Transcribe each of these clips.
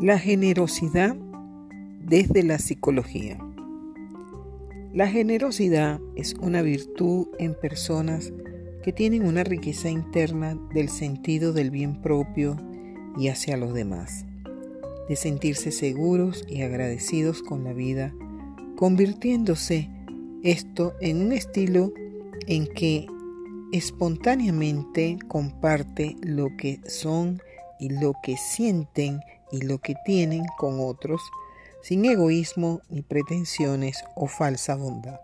La generosidad desde la psicología. La generosidad es una virtud en personas que tienen una riqueza interna del sentido del bien propio y hacia los demás, de sentirse seguros y agradecidos con la vida, convirtiéndose esto en un estilo en que espontáneamente comparte lo que son y lo que sienten y lo que tienen con otros, sin egoísmo ni pretensiones o falsa bondad.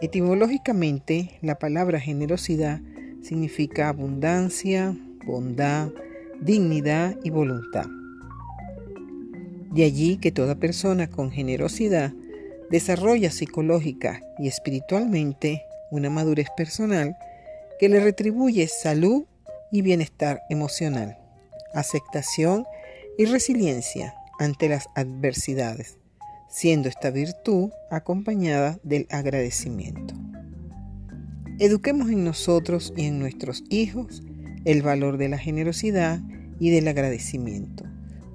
Etimológicamente, la palabra generosidad significa abundancia, bondad, dignidad y voluntad. De allí que toda persona con generosidad desarrolla psicológica y espiritualmente una madurez personal que le retribuye salud y bienestar emocional, aceptación y resiliencia ante las adversidades, siendo esta virtud acompañada del agradecimiento. Eduquemos en nosotros y en nuestros hijos el valor de la generosidad y del agradecimiento,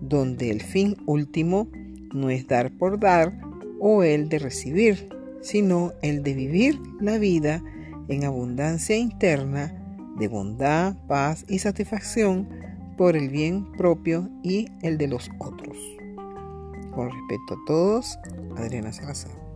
donde el fin último no es dar por dar o el de recibir, sino el de vivir la vida en abundancia interna de bondad, paz y satisfacción por el bien propio y el de los otros. Con respeto a todos, Adriana Salazar.